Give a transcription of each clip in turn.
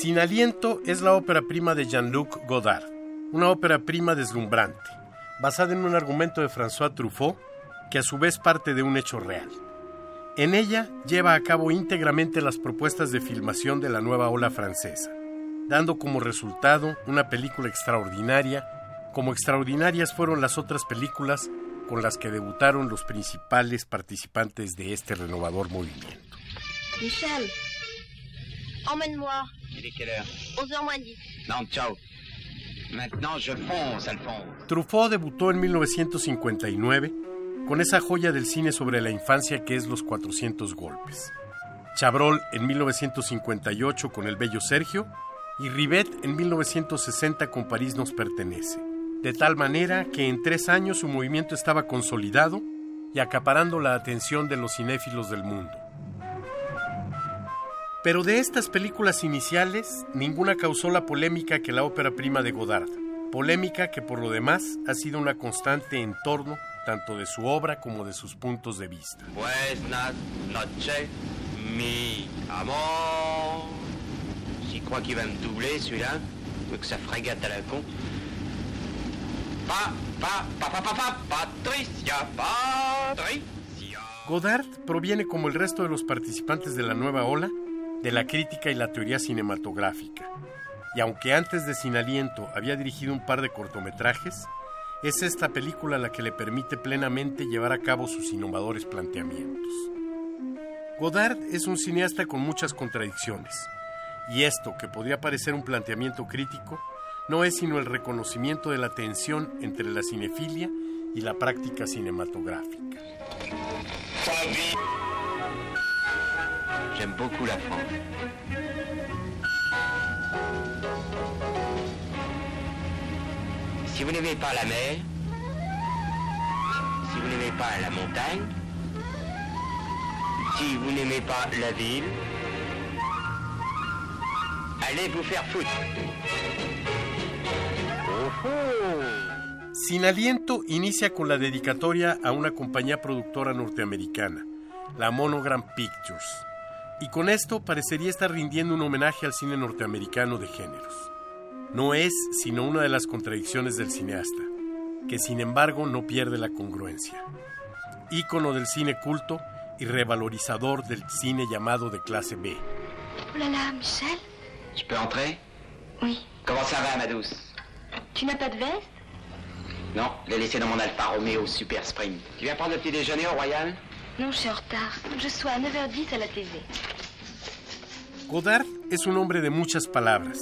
Sin aliento es la ópera prima de Jean-Luc Godard, una ópera prima deslumbrante, basada en un argumento de François Truffaut, que a su vez parte de un hecho real. En ella lleva a cabo íntegramente las propuestas de filmación de la nueva ola francesa, dando como resultado una película extraordinaria, como extraordinarias fueron las otras películas con las que debutaron los principales participantes de este renovador movimiento. Michel, emmène-moi. Il est quelle heure 11h moins 10. Non, ciao. Maintenant, je fonce, Alphonse. Truffaut debutó en 1959 con esa joya del cine sobre la infancia que es Los 400 Golpes. Chabrol en 1958 con El Bello Sergio y Rivet en 1960 con París nos pertenece. De tal manera que en tres años su movimiento estaba consolidado y acaparando la atención de los cinéfilos del mundo. Pero de estas películas iniciales, ninguna causó la polémica que la ópera prima de Godard, polémica que por lo demás ha sido una constante en torno tanto de su obra como de sus puntos de vista. Buenas noches, mi amor. J'y crois qu'il va me doubler, celui-là. Que ça frégate à la con. Pa, pa, pa, pa, pa, pa, Patricia, Patricia. Godard proviene como el resto de los participantes de la nueva ola de la crítica y la teoría cinematográfica. Y aunque antes de Sin Aliento había dirigido un par de cortometrajes, es esta película la que le permite plenamente llevar a cabo sus innovadores planteamientos. Godard es un cineasta con muchas contradicciones, y esto, que podría parecer un planteamiento crítico, no es sino el reconocimiento de la tensión entre la cinefilia y la práctica cinematográfica. J'aime beaucoup la France. Si vous n'aimez pas la mer, si vous n'aimez pas la montagne, si vous n'aimez pas la ville, allez vous faire foutre. Sin Aliento inicia con la dedicatoria a una compañía productora norteamericana, la Monogram Pictures, y con esto parecería estar rindiendo un homenaje al cine norteamericano de géneros. No es sino una de las contradicciones del cineasta, que sin embargo no pierde la congruencia. Ícono del cine culto y revalorizador del cine llamado de clase B. Là, Michel Je peux entrer Oui. Comment ça va, ma douce Tu n'as pas de veste Non, l'ai laissé dans mon Alfa Romeo Super Spring. Tu viens prendre le petit déjeuner au Royal Non, je suis en retard. Je sois à 9h10 à la TV. Godard es un hombre de muchas palabras.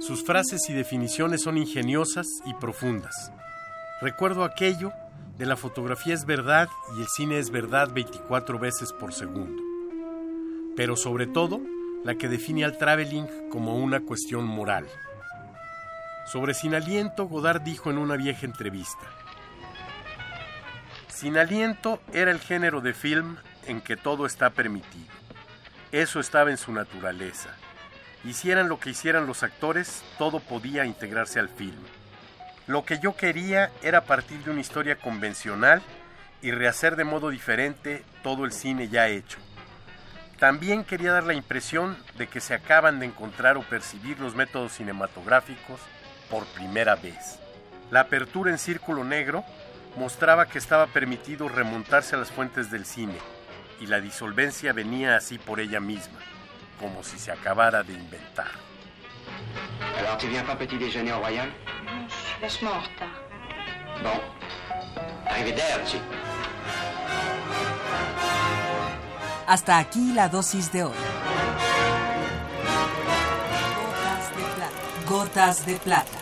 Sus frases y definiciones son ingeniosas y profundas. Recuerdo aquello de la fotografía es verdad y el cine es verdad 24 veces por segundo. Pero sobre todo, la que define al traveling como una cuestión moral. Sobre Sin Aliento, Godard dijo en una vieja entrevista, Sin Aliento era el género de film en que todo está permitido. Eso estaba en su naturaleza. Hicieran lo que hicieran los actores, todo podía integrarse al film. Lo que yo quería era partir de una historia convencional y rehacer de modo diferente todo el cine ya hecho. También quería dar la impresión de que se acaban de encontrar o percibir los métodos cinematográficos por primera vez. La apertura en círculo negro mostraba que estaba permitido remontarse a las fuentes del cine, y la disolvencia venía así por ella misma, como si se acabara de inventar. Alors, tu viens pas petit déjeuner au Royal Non, je suis vachement en retard. Bon. Arrivederci. Hasta aquí la dosis de hoy. Gotas de plata. Gotas de plata.